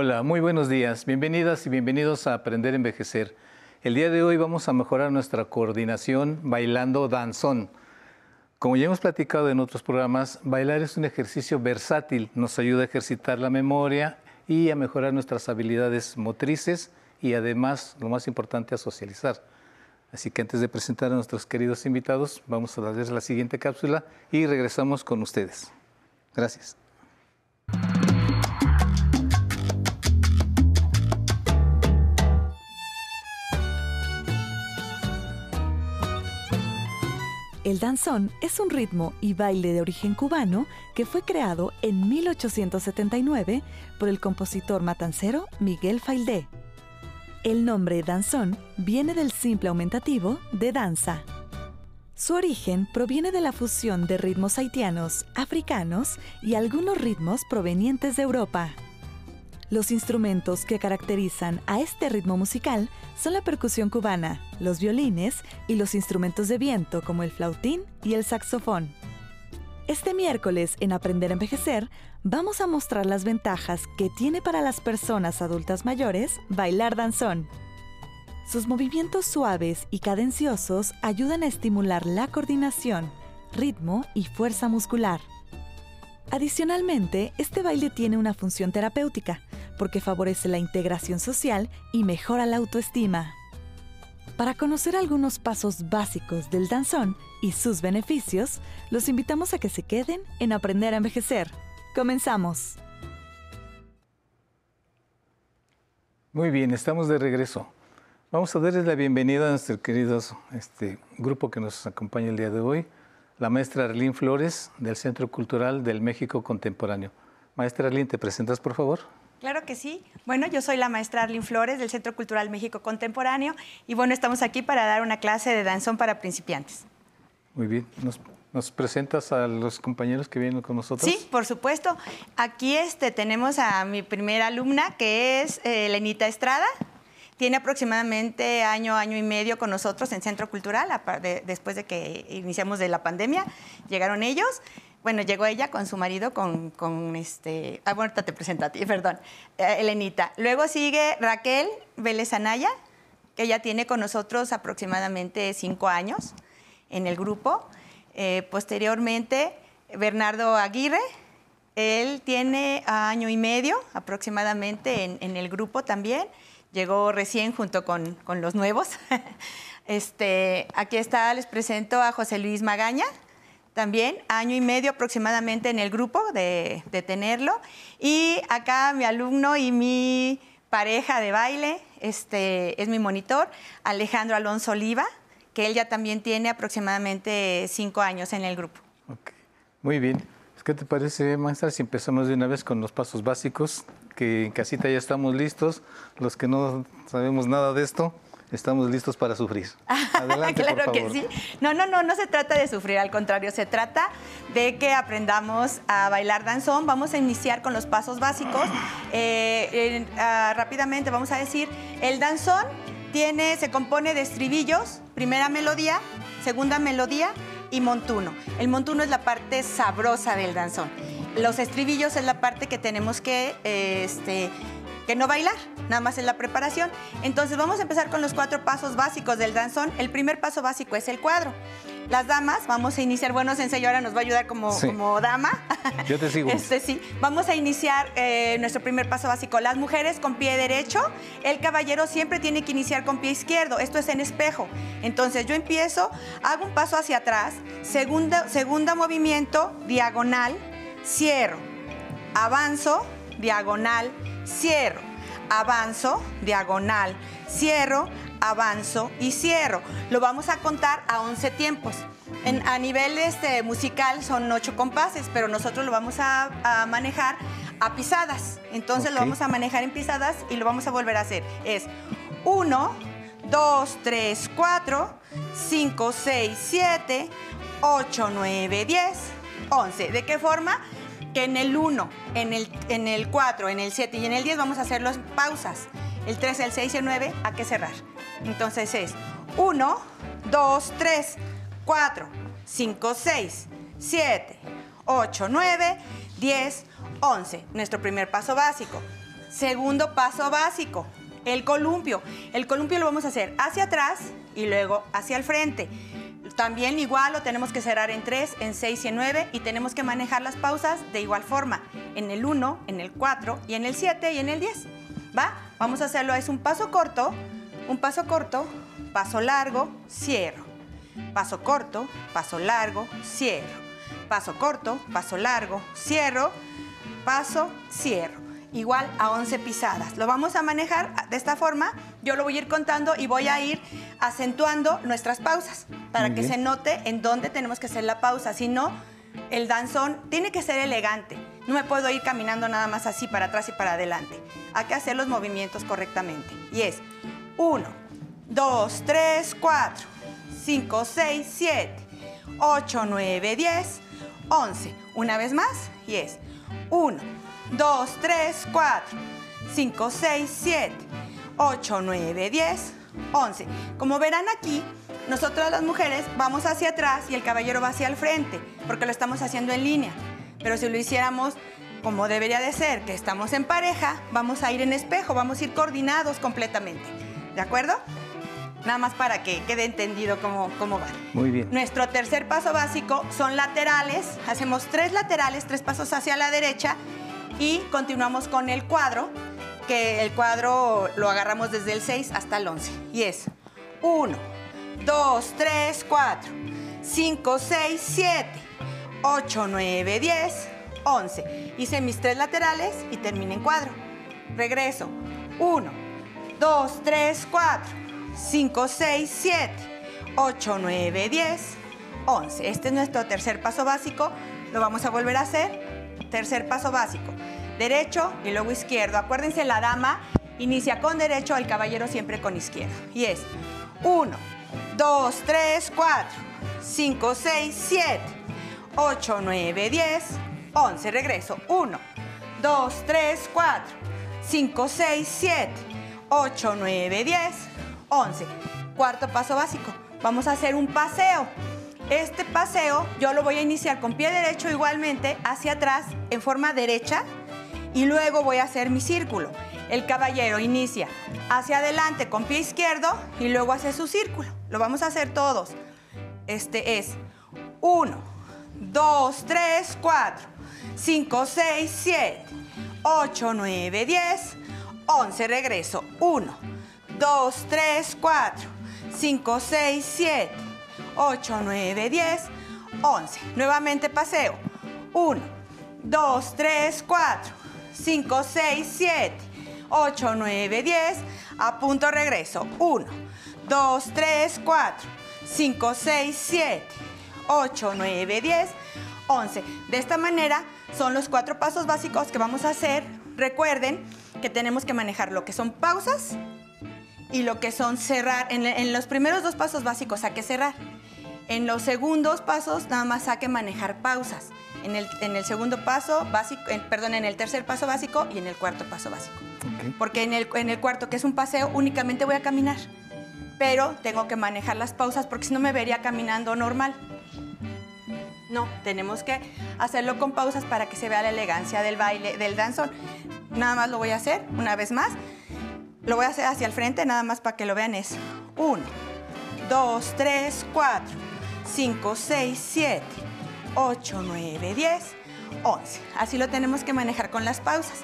Hola, muy buenos días. Bienvenidas y bienvenidos a Aprender a Envejecer. El día de hoy vamos a mejorar nuestra coordinación bailando danzón. Como ya hemos platicado en otros programas, bailar es un ejercicio versátil, nos ayuda a ejercitar la memoria y a mejorar nuestras habilidades motrices y además, lo más importante, a socializar. Así que antes de presentar a nuestros queridos invitados, vamos a darles la siguiente cápsula y regresamos con ustedes. Gracias. El danzón es un ritmo y baile de origen cubano que fue creado en 1879 por el compositor matancero Miguel Faildé. El nombre danzón viene del simple aumentativo de danza. Su origen proviene de la fusión de ritmos haitianos, africanos y algunos ritmos provenientes de Europa. Los instrumentos que caracterizan a este ritmo musical son la percusión cubana, los violines y los instrumentos de viento como el flautín y el saxofón. Este miércoles en Aprender a Envejecer vamos a mostrar las ventajas que tiene para las personas adultas mayores bailar danzón. Sus movimientos suaves y cadenciosos ayudan a estimular la coordinación, ritmo y fuerza muscular. Adicionalmente, este baile tiene una función terapéutica, porque favorece la integración social y mejora la autoestima. Para conocer algunos pasos básicos del danzón y sus beneficios, los invitamos a que se queden en Aprender a Envejecer. Comenzamos. Muy bien, estamos de regreso. Vamos a darles la bienvenida a nuestro querido este, grupo que nos acompaña el día de hoy, la maestra Arlene Flores del Centro Cultural del México Contemporáneo. Maestra Arlene, ¿te presentas, por favor? Claro que sí. Bueno, yo soy la maestra Arlene Flores del Centro Cultural México Contemporáneo y bueno, estamos aquí para dar una clase de danzón para principiantes. Muy bien. ¿Nos, presentas a los compañeros que vienen con nosotros? Sí, por supuesto. Aquí este, tenemos a mi primera alumna que es eh, Lenita Estrada. Tiene aproximadamente año, año y medio con nosotros en Centro Cultural, después de que iniciamos de la pandemia, llegaron ellos bueno, llegó ella con su marido, con, con este, ah, bueno, te presento a ti, perdón, eh, Elenita. Luego sigue Raquel Vélez Anaya, que ella tiene con nosotros aproximadamente cinco años en el grupo. Eh, posteriormente, Bernardo Aguirre, él tiene año y medio aproximadamente en, en el grupo también. Llegó recién junto con, con los nuevos. este, aquí está, les presento a José Luis Magaña también, año y medio aproximadamente en el grupo de, tenerlo. Y acá mi alumno y mi pareja de baile, este, es mi monitor, Alejandro Alonso Oliva, que él ya también tiene aproximadamente cinco años en el grupo. Muy bien. ¿Qué te parece, maestra, si empezamos de una vez con los pasos básicos? Que en casita ya estamos listos. Los que no sabemos nada de esto, estamos listos para sufrir. Adelante, claro que sí. No, no, no, no se trata de sufrir, al contrario, se trata de que aprendamos a bailar danzón. Vamos a iniciar con los pasos básicos. Eh, ah, rápidamente vamos a decir, el danzón tiene, se compone de estribillos, primera melodía, segunda melodía y montuno. El montuno es la parte sabrosa del danzón. Los estribillos es la parte que tenemos que este, que no bailar, nada más en la preparación. Entonces vamos a empezar con los cuatro pasos básicos del danzón. El primer paso básico es el cuadro. Las damas, vamos a iniciar, bueno, Sensei ahora nos va a ayudar como, como dama. Yo te sigo. Este, sí, vamos a iniciar eh, nuestro primer paso básico. Las mujeres con pie derecho, el caballero siempre tiene que iniciar con pie izquierdo. Esto es en espejo. Entonces yo empiezo, hago un paso hacia atrás, segundo, segundo movimiento, diagonal, cierro, avanzo, diagonal, cierro, avanzo, diagonal, cierro, avanzo y cierro. Lo vamos a contar a 11 tiempos. a nivel este, musical son 8 compases, pero nosotros lo vamos a, manejar a pisadas. Entonces lo vamos a manejar en pisadas y lo vamos a volver a hacer. Es 1, 2, 3, 4, 5, 6, 7, 8, 9, 10, 11. ¿De qué forma? que en el 1, en el, en el 4, en el 7 y en el 10 vamos a hacer las pausas. El 3, el 6 y el 9 hay que cerrar. Entonces es 1, 2, 3, 4, 5, 6, 7, 8, 9, 10, 11. Nuestro primer paso básico. Segundo paso básico, el columpio. El columpio lo vamos a hacer hacia atrás y luego hacia el frente. También igual lo tenemos que cerrar en 3, en 6 y en 9 y tenemos que manejar las pausas de igual forma, en el 1, en el 4 y en el 7 y en el 10. ¿Va? Vamos a hacerlo, es un paso corto, un paso corto, paso largo, cierro. Paso corto, paso largo, cierro. Paso corto, paso largo, cierro. Paso, cierro igual a 11 pisadas. Lo vamos a manejar de esta forma. Yo lo voy a ir contando y voy a ir acentuando nuestras pausas para que se note en dónde tenemos que hacer la pausa. Si no, el danzón tiene que ser elegante. No me puedo ir caminando nada más así para atrás y para adelante. Hay que hacer los movimientos correctamente. Y es 1, 2, 3, 4, 5, 6, 7, 8, 9, 10, 11. Una vez más y es 1, 2, 3, 4, 5, 6, 7, 8, 9, 10, 11. Como verán aquí, nosotras las mujeres vamos hacia atrás y el caballero va hacia el frente, porque lo estamos haciendo en línea. Pero si lo hiciéramos como debería de ser, que estamos en pareja, vamos a ir en espejo, vamos a ir coordinados completamente. ¿De acuerdo? Nada más para que quede entendido cómo, cómo va. Muy bien. Nuestro tercer paso básico son laterales. Hacemos tres laterales, tres pasos hacia la derecha y continuamos con el cuadro, que el cuadro lo agarramos desde el 6 hasta el 11. Y es 1, 2, 3, 4, 5, 6, 7, 8, 9, 10, 11. Hice mis tres laterales y terminé en cuadro. Regreso. 1, 2, 3, 4, 5, 6, 7, 8, 9, 10, 11. Este es nuestro tercer paso básico. Lo vamos a volver a hacer. Tercer paso básico derecho y luego izquierdo. Acuérdense, la dama inicia con derecho, el caballero siempre con izquierdo. Y es 1, 2, 3, 4, 5, 6, 7, 8, 9, 10, 11. Regreso. 1, 2, 3, 4, 5, 6, 7, 8, 9, 10, 11. Cuarto paso básico. Vamos a hacer un paseo. Este paseo yo lo voy a iniciar con pie derecho igualmente hacia atrás en forma derecha y luego voy a hacer mi círculo. El caballero inicia hacia adelante con pie izquierdo y luego hace su círculo. Lo vamos a hacer todos. Este es 1, 2, 3, 4, 5, 6, 7, 8, 9, 10, 11. Regreso. 1, 2, 3, 4, 5, 6, 7, 8, 9, 10, 11. Nuevamente paseo. 1, 2, 3, 4, 5, 6, 7, 8, 9, 10. A punto regreso. 1, 2, 3, 4, 5, 6, 7, 8, 9, 10, 11. De esta manera son los cuatro pasos básicos que vamos a hacer. Recuerden que tenemos que manejar lo que son pausas y lo que son cerrar. En, los primeros dos pasos básicos hay que cerrar. En los segundos pasos nada más hay que manejar pausas en el, en el segundo paso básico, perdón, en el tercer paso básico y en el cuarto paso básico. Porque en el, en el cuarto, que es un paseo, únicamente voy a caminar. Pero tengo que manejar las pausas porque si no me vería caminando normal. No, tenemos que hacerlo con pausas para que se vea la elegancia del baile, del danzón. Nada más lo voy a hacer una vez más. Lo voy a hacer hacia el frente, nada más para que lo vean. Es 1, 2, 3, 4, 5, 6, 7, 8, 9, 10, 11. Así lo tenemos que manejar con las pausas.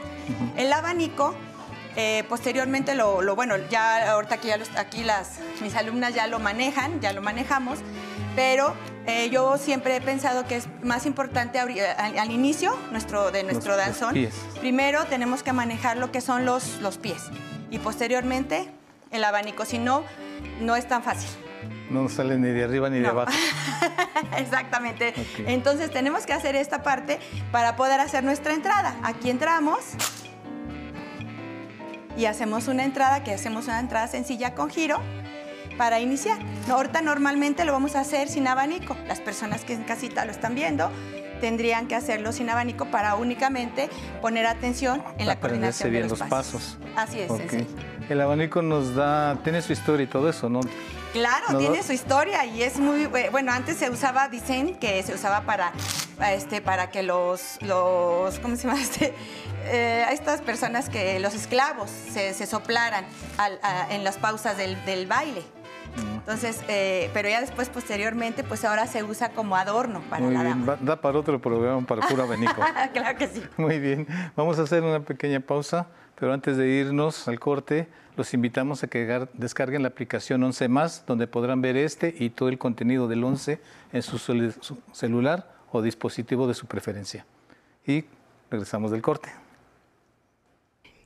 El abanico, eh, posteriormente lo, bueno, ya ahorita aquí, ya aquí las, mis alumnas ya lo manejan, ya lo manejamos, pero eh, yo siempre he pensado que es más importante al, inicio nuestro, de nuestro danzón. Primero tenemos que manejar lo que son los, los pies y posteriormente el abanico, si no, no es tan fácil. No sale ni de arriba ni de abajo. Exactamente. Entonces tenemos que hacer esta parte para poder hacer nuestra entrada. Aquí entramos y hacemos una entrada, que hacemos una entrada sencilla con giro para iniciar. ahorita normalmente lo vamos a hacer sin abanico. Las personas que en casita lo están viendo tendrían que hacerlo sin abanico para únicamente poner atención en la coordinación de los, pasos. Así es, El abanico nos da, tiene su historia y todo eso, ¿no? Claro, tiene su historia y es muy, bueno, antes se usaba, dicen que se usaba para este, para que los, los ¿cómo se llama? Este, eh, estas personas que los esclavos se, se soplaran al- a- en las pausas del, del baile. Entonces, eh, pero ya después, posteriormente, pues ahora se usa como adorno para Muy la bien, dama. da para otro programa, para puro abanico. claro que sí. Muy bien, vamos a hacer una pequeña pausa, pero antes de irnos al corte, los invitamos a que descarguen la aplicación 11 más, donde podrán ver este y todo el contenido del 11 en su celular o dispositivo de su preferencia. Y regresamos del corte.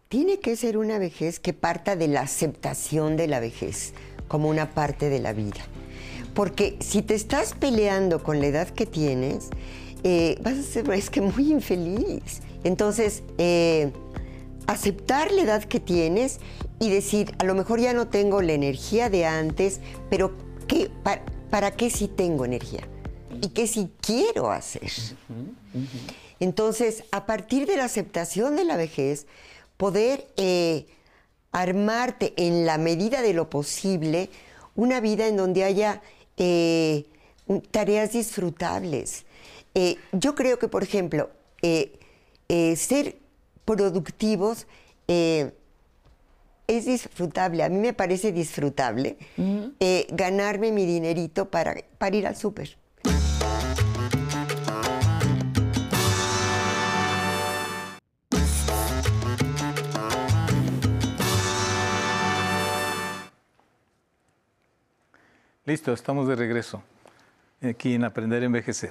Tiene que ser una vejez que parta de la aceptación de la vejez como una parte de la vida. Porque si te estás peleando con la edad que tienes, eh, vas a ser es que muy infeliz. Entonces, eh, aceptar la edad que tienes y decir, a lo mejor ya no tengo la energía de antes, pero ¿qué, pa- ¿para qué sí tengo energía? ¿Y qué sí quiero hacer? Entonces, a partir de la aceptación de la vejez, poder eh, armarte en la medida de lo posible una vida en donde haya eh, tareas disfrutables. Eh, yo creo que, por ejemplo, eh, ser productivos eh, es disfrutable. A mí me parece disfrutable eh, ganarme mi dinerito para, para ir al súper. Listo, estamos de regreso aquí en Aprender a Envejecer.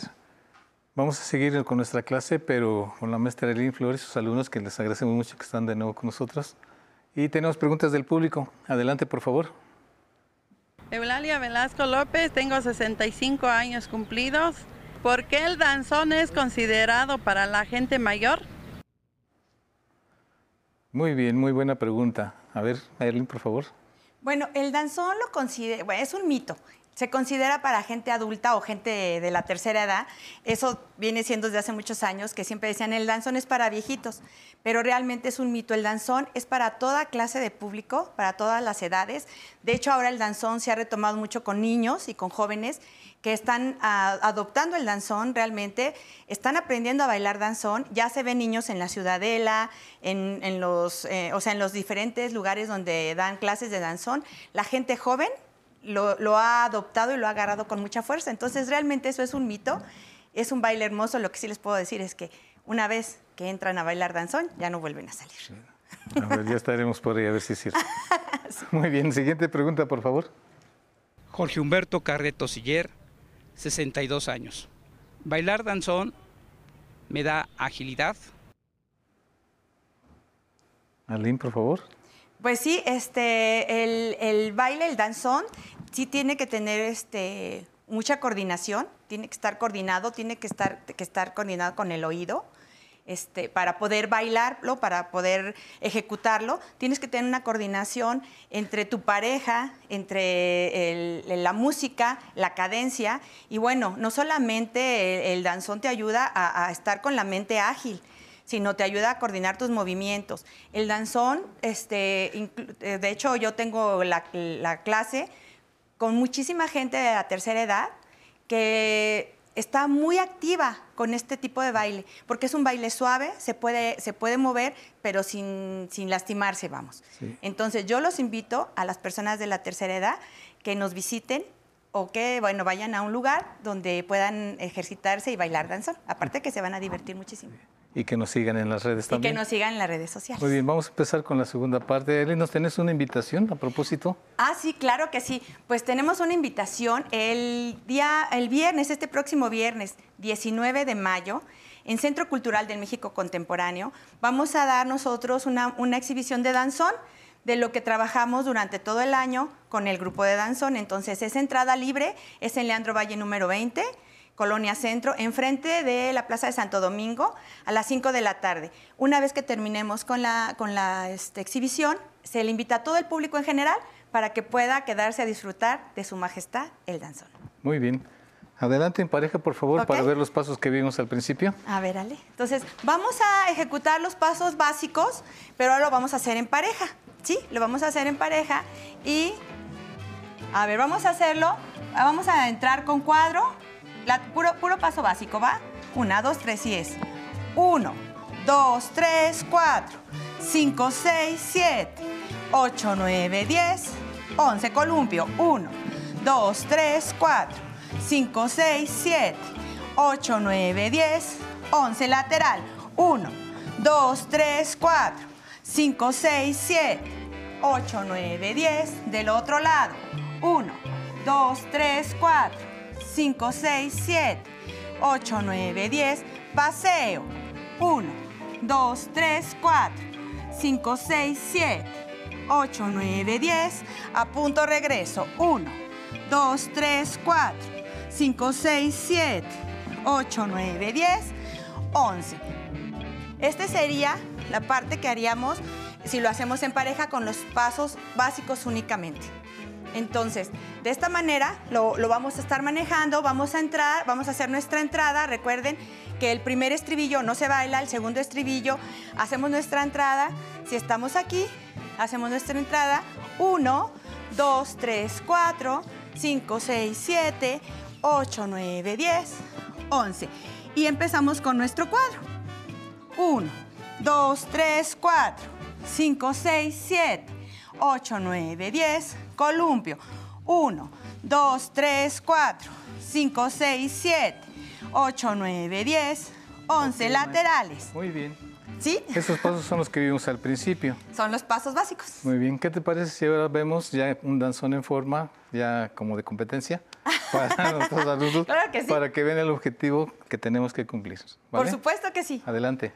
Vamos a seguir con nuestra clase, pero con la maestra Eileen Flores y sus alumnos, que les agradecemos mucho que están de nuevo con nosotros. Y tenemos preguntas del público. Adelante, por favor. Eulalia Velasco López, tengo 65 años cumplidos. ¿Por qué el danzón es considerado para la gente mayor? Muy bien, muy buena pregunta. A ver, Eileen, por favor. Bueno, el danzón lo considera, bueno, es un mito. Se considera para gente adulta o gente de la tercera edad. Eso viene siendo desde hace muchos años que siempre decían el danzón es para viejitos, pero realmente es un mito. El danzón es para toda clase de público, para todas las edades. De hecho, ahora el danzón se ha retomado mucho con niños y con jóvenes que están ah, adoptando el danzón realmente, están aprendiendo a bailar danzón. Ya se ven niños en la ciudadela, en, los, eh, o sea, en los diferentes lugares donde dan clases de danzón. La gente joven lo, lo ha adoptado y lo ha agarrado con mucha fuerza. Entonces, realmente eso es un mito, es un baile hermoso. Lo que sí les puedo decir es que una vez que entran a bailar danzón, ya no vuelven a salir. A ver, ya estaremos por ahí a ver si es cierto. Muy bien, siguiente pregunta, por favor. Jorge Humberto Carreto Siller, 62 años. Bailar danzón me da agilidad. Eileen, por favor. Pues sí, este, el, el baile, el danzón, sí tiene que tener este, mucha coordinación, tiene que estar coordinado, tiene que estar, que estar coordinado con el oído. Este, para poder bailarlo, para poder ejecutarlo, tienes que tener una coordinación entre tu pareja, entre el- la música, la cadencia. Y bueno, no solamente el, danzón te ayuda a estar con la mente ágil, sino te ayuda a coordinar tus movimientos. El danzón, este, eh, de hecho yo tengo la, la clase con muchísima gente de la tercera edad que está muy activa con este tipo de baile, porque es un baile suave, se puede, se puede mover, pero sin, sin lastimarse, vamos. Sí. Entonces yo los invito a las personas de la tercera edad que nos visiten o que bueno, vayan a un lugar donde puedan ejercitarse y bailar danzón. Aparte que se van a divertir muchísimo. Y que nos sigan en las redes Y que también. nos sigan en las redes sociales. Muy bien, vamos a empezar con la segunda parte. Eileen, ¿nos tenés una invitación a propósito? Ah, sí, claro que sí. Pues tenemos una invitación el día, el viernes, este próximo viernes, 19 de mayo, en Centro Cultural del México Contemporáneo. Vamos a dar nosotros una, una exhibición de danzón de lo que trabajamos durante todo el año con el grupo de danzón. Entonces, es entrada libre, es en Leandro Valle número 20. Colonia Centro, enfrente de la Plaza de Santo Domingo, a las 5 de la tarde. Una vez que terminemos con la, con la este, exhibición, se le invita a todo el público en general para que pueda quedarse a disfrutar de su majestad el danzón. Muy bien. Adelante en pareja, por favor, para ver los pasos que vimos al principio. A ver, Ale. Entonces, vamos a ejecutar los pasos básicos, pero ahora lo vamos a hacer en pareja, ¿sí? Lo vamos a hacer en pareja y, a ver, vamos a hacerlo. Vamos a entrar con cuadro, puro, puro paso básico, ¿va? Una, dos, tres y es. Uno, dos, tres, cuatro, cinco, seis, siete, ocho, nueve, diez, once. Columpio. Uno, dos, tres, cuatro, cinco, seis, siete, ocho, nueve, diez, once. Lateral. Uno, dos, tres, cuatro, cinco, seis, siete, ocho, nueve, diez. Del otro lado. Uno, dos, tres, cuatro, cinco, seis, siete, ocho, nueve, diez. Paseo. Uno, dos, tres, cuatro, cinco, seis, siete, ocho, nueve, diez. A punto regreso. Uno, dos, tres, cuatro, cinco, seis, siete, ocho, nueve, diez, once. Este sería la parte que haríamos si lo hacemos en pareja con los pasos básicos únicamente. Entonces, de esta manera lo, lo, vamos a estar manejando, vamos a entrar, vamos a hacer nuestra entrada. Recuerden que el primer estribillo no se baila, el segundo estribillo hacemos nuestra entrada. Si estamos aquí, hacemos nuestra entrada. 1, 2, 3, 4, 5, 6, 7, 8, 9, 10, 11. Y empezamos con nuestro cuadro. 1, 2, 3, 4, 5, 6, 7, 8, 9, 10. Columpio. 1, 2, 3, 4, 5, 6, 7, 8, 9, 10, 11 Ok, laterales. Muy bien. ¿Sí? Esos pasos son los que vimos al principio. Son los pasos básicos. Muy bien. ¿Qué te parece si ahora vemos ya un danzón en forma, ya como de competencia, para nuestros alumnos, Claro que sí. para que vean el objetivo que tenemos que cumplir? Por ¿vale? supuesto que sí. Adelante.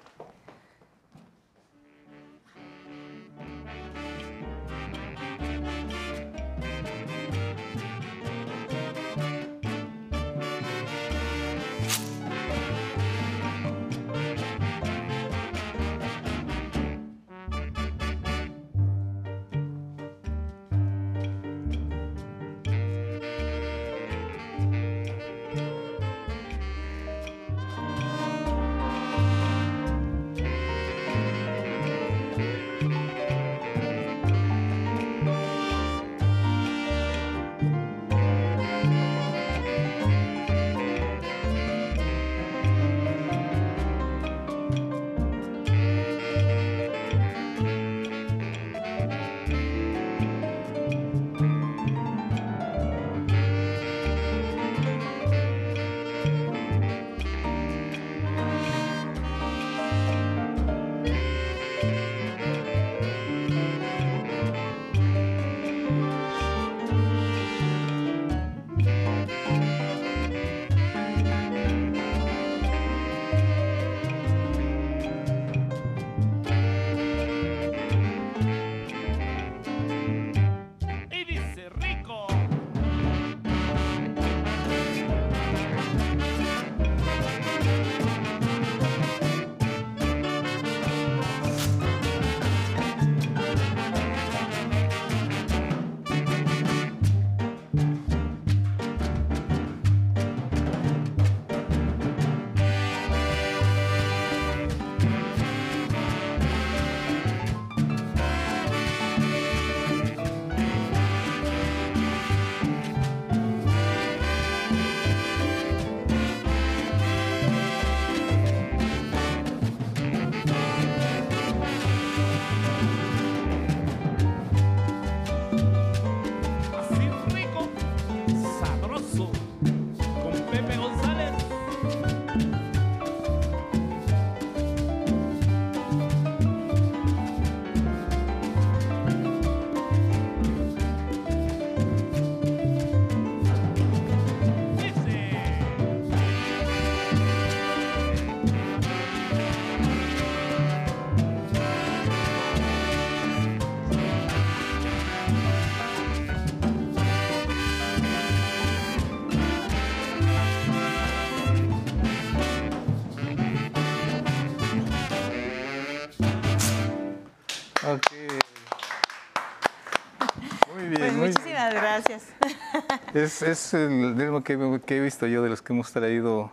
Es, es el ritmo que, que he visto yo de los que hemos traído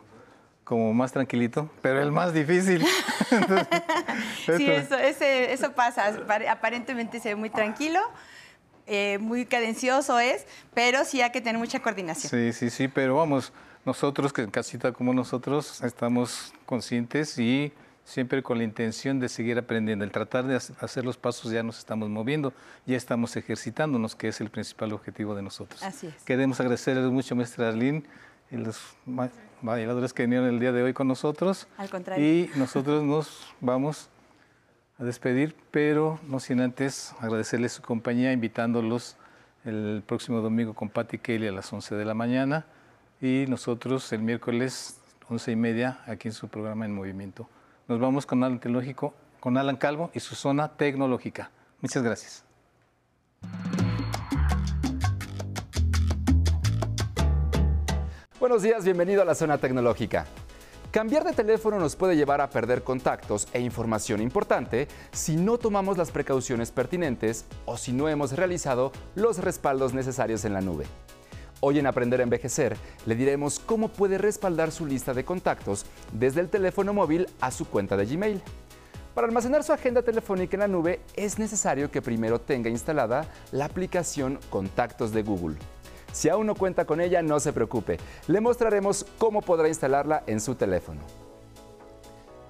como más tranquilito, pero el más difícil. Entonces, Sí, esto- eso, ese- eso pasa. Apar- Aparentemente se ve muy tranquilo, eh, muy cadencioso es, pero sí hay que tener mucha coordinación. Sí, sí, sí, pero vamos, nosotros, que en casita como nosotros, estamos conscientes y siempre con la intención de seguir aprendiendo. El tratar de hac- hacer los pasos ya nos estamos moviendo, ya estamos ejercitándonos, que es el principal objetivo de nosotros. Así es. Queremos agradecerles mucho, maestra Arlene, y los bailadores que vinieron el día de hoy con nosotros. Al contrario. Y nosotros nos vamos a despedir, pero no sin antes agradecerles su compañía, invitándolos el próximo domingo con Patty Kelly a las 11 de la mañana y nosotros el miércoles 11 y media aquí en su programa En Movimiento. Nos vamos con Alan Tecnológico, con Alan Calvo y su zona tecnológica. Muchas gracias. Buenos días, bienvenido a la zona tecnológica. Cambiar de teléfono nos puede llevar a perder contactos e información importante si no tomamos las precauciones pertinentes o si no hemos realizado los respaldos necesarios en la nube. Hoy en Aprender a Envejecer le diremos cómo puede respaldar su lista de contactos desde el teléfono móvil a su cuenta de Gmail. Para almacenar su agenda telefónica en la nube es necesario que primero tenga instalada la aplicación Contactos de Google. Si aún no cuenta con ella, no se preocupe. Le mostraremos cómo podrá instalarla en su teléfono.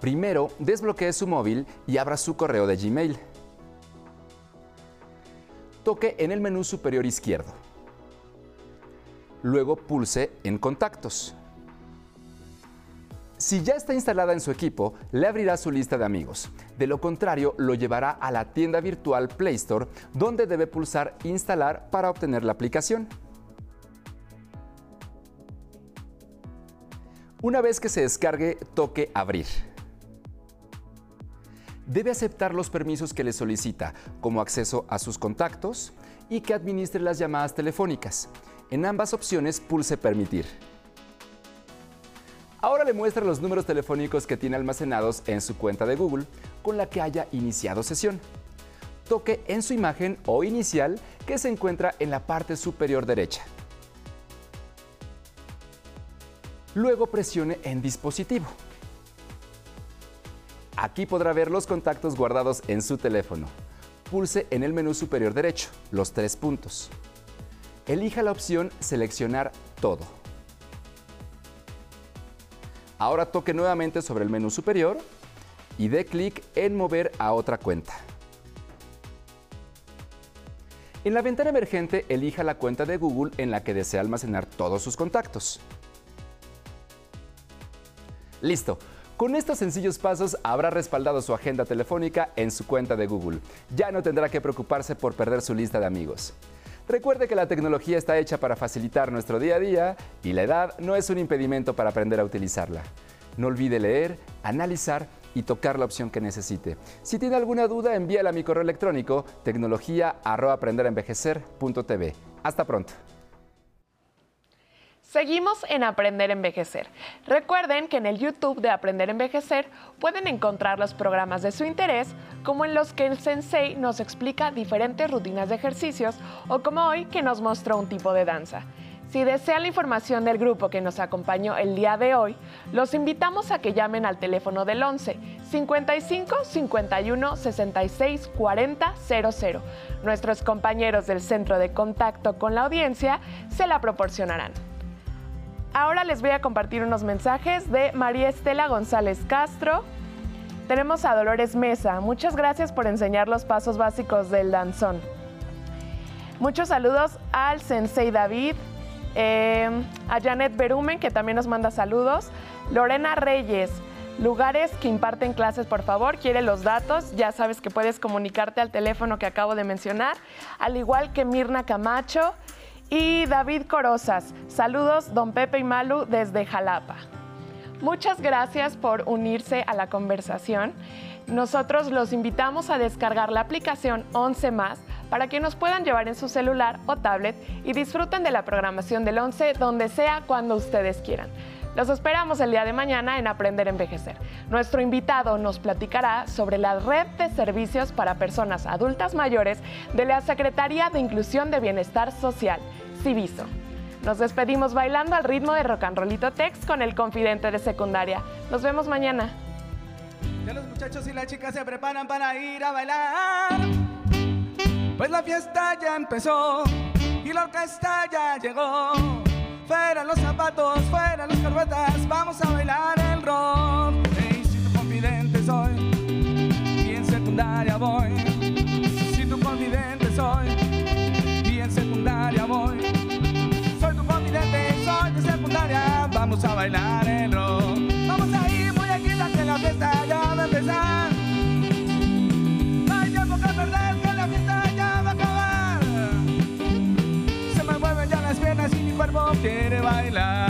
Primero, desbloquee su móvil y abra su correo de Gmail. Toque en el menú superior izquierdo. Luego pulse en Contactos. Si ya está instalada en su equipo, le abrirá su lista de amigos. De lo contrario, lo llevará a la tienda virtual Play Store, donde debe pulsar Instalar para obtener la aplicación. Una vez que se descargue, toque Abrir. Debe aceptar los permisos que le solicita, como acceso a sus contactos y que administre las llamadas telefónicas. En ambas opciones pulse Permitir. Ahora le muestra los números telefónicos que tiene almacenados en su cuenta de Google con la que haya iniciado sesión. Toque en su imagen o inicial que se encuentra en la parte superior derecha. Luego presione en dispositivo. Aquí podrá ver los contactos guardados en su teléfono. Pulse en el menú superior derecho, los tres puntos. Elija la opción Seleccionar todo. Ahora toque nuevamente sobre el menú superior y dé clic en Mover a otra cuenta. En la ventana emergente, elija la cuenta de Google en la que desea almacenar todos sus contactos. Listo. Con estos sencillos pasos habrá respaldado su agenda telefónica en su cuenta de Google. Ya no tendrá que preocuparse por perder su lista de amigos. Recuerde que la tecnología está hecha para facilitar nuestro día a día y la edad no es un impedimento para aprender a utilizarla. No olvide leer, analizar y tocar la opción que necesite. Si tiene alguna duda, envíala a mi correo electrónico tecnología@aprenderenvejecer.tv. Hasta pronto. Seguimos en Aprender a Envejecer. Recuerden que en el YouTube de Aprender a Envejecer pueden encontrar los programas de su interés, como en los que el sensei nos explica diferentes rutinas de ejercicios o como hoy que nos mostró un tipo de danza. Si desea la información del grupo que nos acompañó el día de hoy, los invitamos a que llamen al teléfono del 11 55 51 66 40 00. Nuestros compañeros del centro de contacto con la audiencia se la proporcionarán. Ahora les voy a compartir unos mensajes de María Estela González Castro. Tenemos a Dolores Mesa. Muchas gracias por enseñar los pasos básicos del danzón. Muchos saludos al Sensei David, eh, a Janet Berumen, que también nos manda saludos. Lorena Reyes, lugares que imparten clases, por favor, quiere los datos. Ya sabes que puedes comunicarte al teléfono que acabo de mencionar, al igual que Mirna Camacho y David Corozas. Saludos, don Pepe y Malu, desde Jalapa. Muchas gracias por unirse a la conversación. Nosotros los invitamos a descargar la aplicación 11 más para que nos puedan llevar en su celular o tablet y disfruten de la programación del 11 donde sea cuando ustedes quieran. Los esperamos el día de mañana en Aprender a Envejecer. Nuestro invitado nos platicará sobre la red de servicios para personas adultas mayores de la Secretaría de Inclusión de Bienestar Social, Civiso. Nos despedimos bailando al ritmo de Rock and Rollito Tex con el confidente de secundaria. Nos vemos mañana. Ya los muchachos y las chicas se preparan para ir a bailar. Pues la fiesta ya empezó y la orquesta ya llegó. Fuera los zapatos, fuera las carbetas, vamos a bailar el rock. Hey, si tu confidente soy, y en secundaria voy. Si tu confidente soy, y en secundaria voy. Soy tu confidente, soy de secundaria, vamos a bailar el quiere bailar.